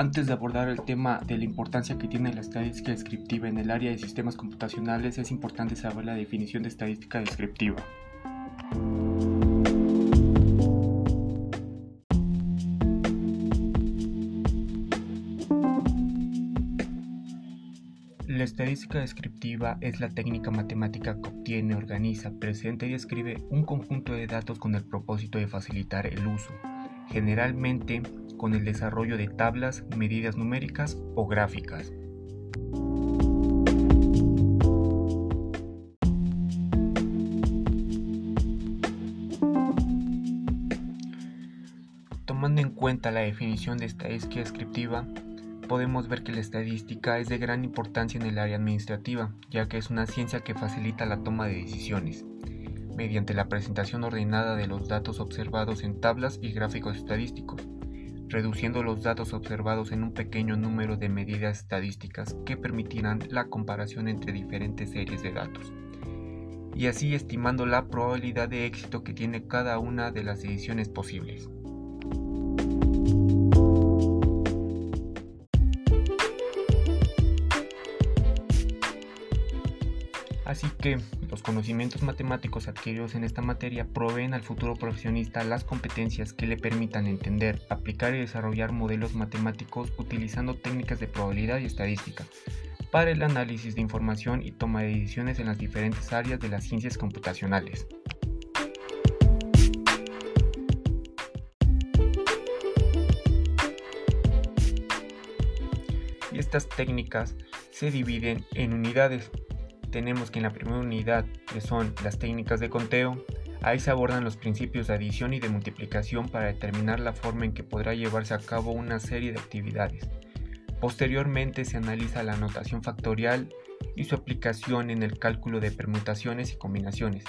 Antes de abordar el tema de la importancia que tiene la estadística descriptiva en el área de sistemas computacionales, es importante saber la definición de estadística descriptiva. La estadística descriptiva es la técnica matemática que obtiene, organiza, presenta y describe un conjunto de datos con el propósito de facilitar el uso, generalmente con el desarrollo de tablas, medidas numéricas o gráficas. Tomando en cuenta la definición de estadística descriptiva, podemos ver que la estadística es de gran importancia en el área administrativa, ya que es una ciencia que facilita la toma de decisiones, mediante la presentación ordenada de los datos observados en tablas y gráficos estadísticos, reduciendo los datos observados en un pequeño número de medidas estadísticas que permitirán la comparación entre diferentes series de datos, y así estimando la probabilidad de éxito que tiene cada una de las decisiones posibles. Así que los conocimientos matemáticos adquiridos en esta materia proveen al futuro profesionista las competencias que le permitan entender, aplicar y desarrollar modelos matemáticos utilizando técnicas de probabilidad y estadística para el análisis de información y toma de decisiones en las diferentes áreas de las ciencias computacionales. Estas técnicas se dividen en unidades tenemos que en la primera unidad, que son las técnicas de conteo, ahí se abordan los principios de adición y de multiplicación para determinar la forma en que podrá llevarse a cabo una serie de actividades. Posteriormente se analiza la notación factorial y su aplicación en el cálculo de permutaciones y combinaciones.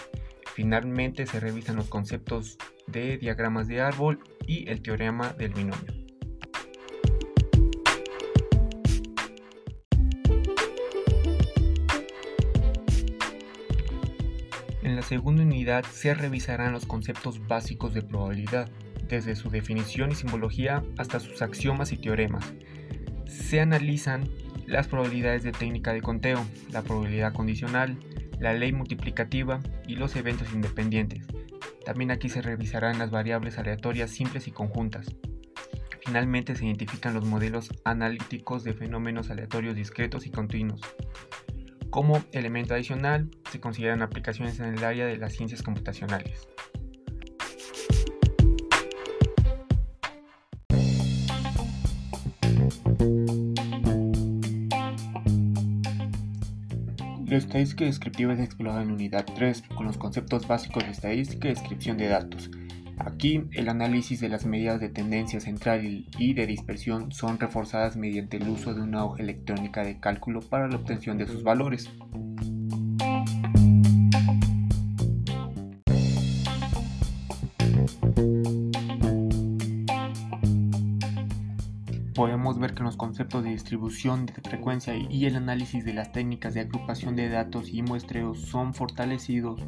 Finalmente se revisan los conceptos de diagramas de árbol y el teorema del binomio. La segunda unidad se revisarán los conceptos básicos de probabilidad, desde su definición y simbología hasta sus axiomas y teoremas. Se analizan las probabilidades de técnica de conteo, la probabilidad condicional, la ley multiplicativa y los eventos independientes. También aquí se revisarán las variables aleatorias simples y conjuntas. Finalmente se identifican los modelos analíticos de fenómenos aleatorios discretos y continuos. Como elemento adicional, se consideran aplicaciones en el área de las ciencias computacionales. La estadística descriptiva es explorada en unidad 3 con los conceptos básicos de estadística y descripción de datos, Aquí el análisis de las medidas de tendencia central y de dispersión son reforzadas mediante el uso de una hoja electrónica de cálculo para la obtención de sus valores. podemos ver que los conceptos de distribución de frecuencia y el análisis de las técnicas de agrupación de datos y muestreos son fortalecidos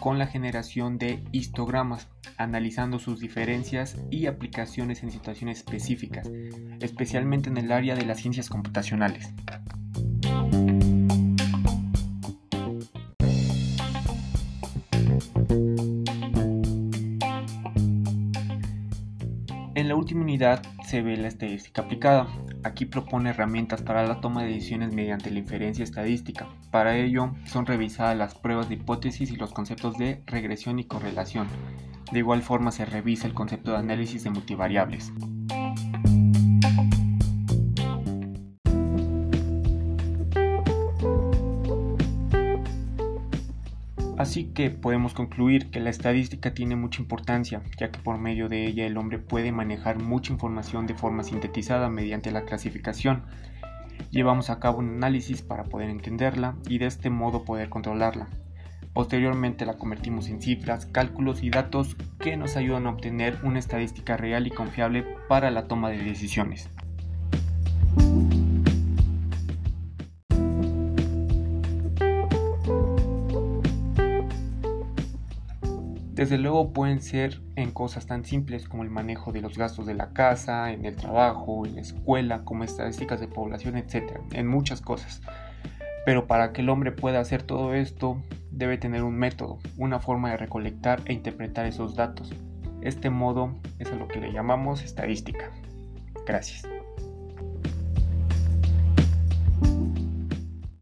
con la generación de histogramas, analizando sus diferencias y aplicaciones en situaciones específicas, especialmente en el área de las ciencias computacionales. En la última unidad se ve la estadística aplicada. Aquí propone herramientas para la toma de decisiones mediante la inferencia estadística. Para ello son revisadas las pruebas de hipótesis y los conceptos de regresión y correlación. De igual forma se revisa el concepto de análisis de multivariables. Así que podemos concluir que la estadística tiene mucha importancia, ya que por medio de ella el hombre puede manejar mucha información de forma sintetizada mediante la clasificación. Llevamos a cabo un análisis para poder entenderla y de este modo poder controlarla. Posteriormente la convertimos en cifras, cálculos y datos que nos ayudan a obtener una estadística real y confiable para la toma de decisiones. Desde luego pueden ser en cosas tan simples como el manejo de los gastos de la casa, en el trabajo, en la escuela, como estadísticas de población, etc. En muchas cosas. Pero para que el hombre pueda hacer todo esto, debe tener un método, una forma de recolectar e interpretar esos datos. Este modo es a lo que le llamamos estadística. Gracias.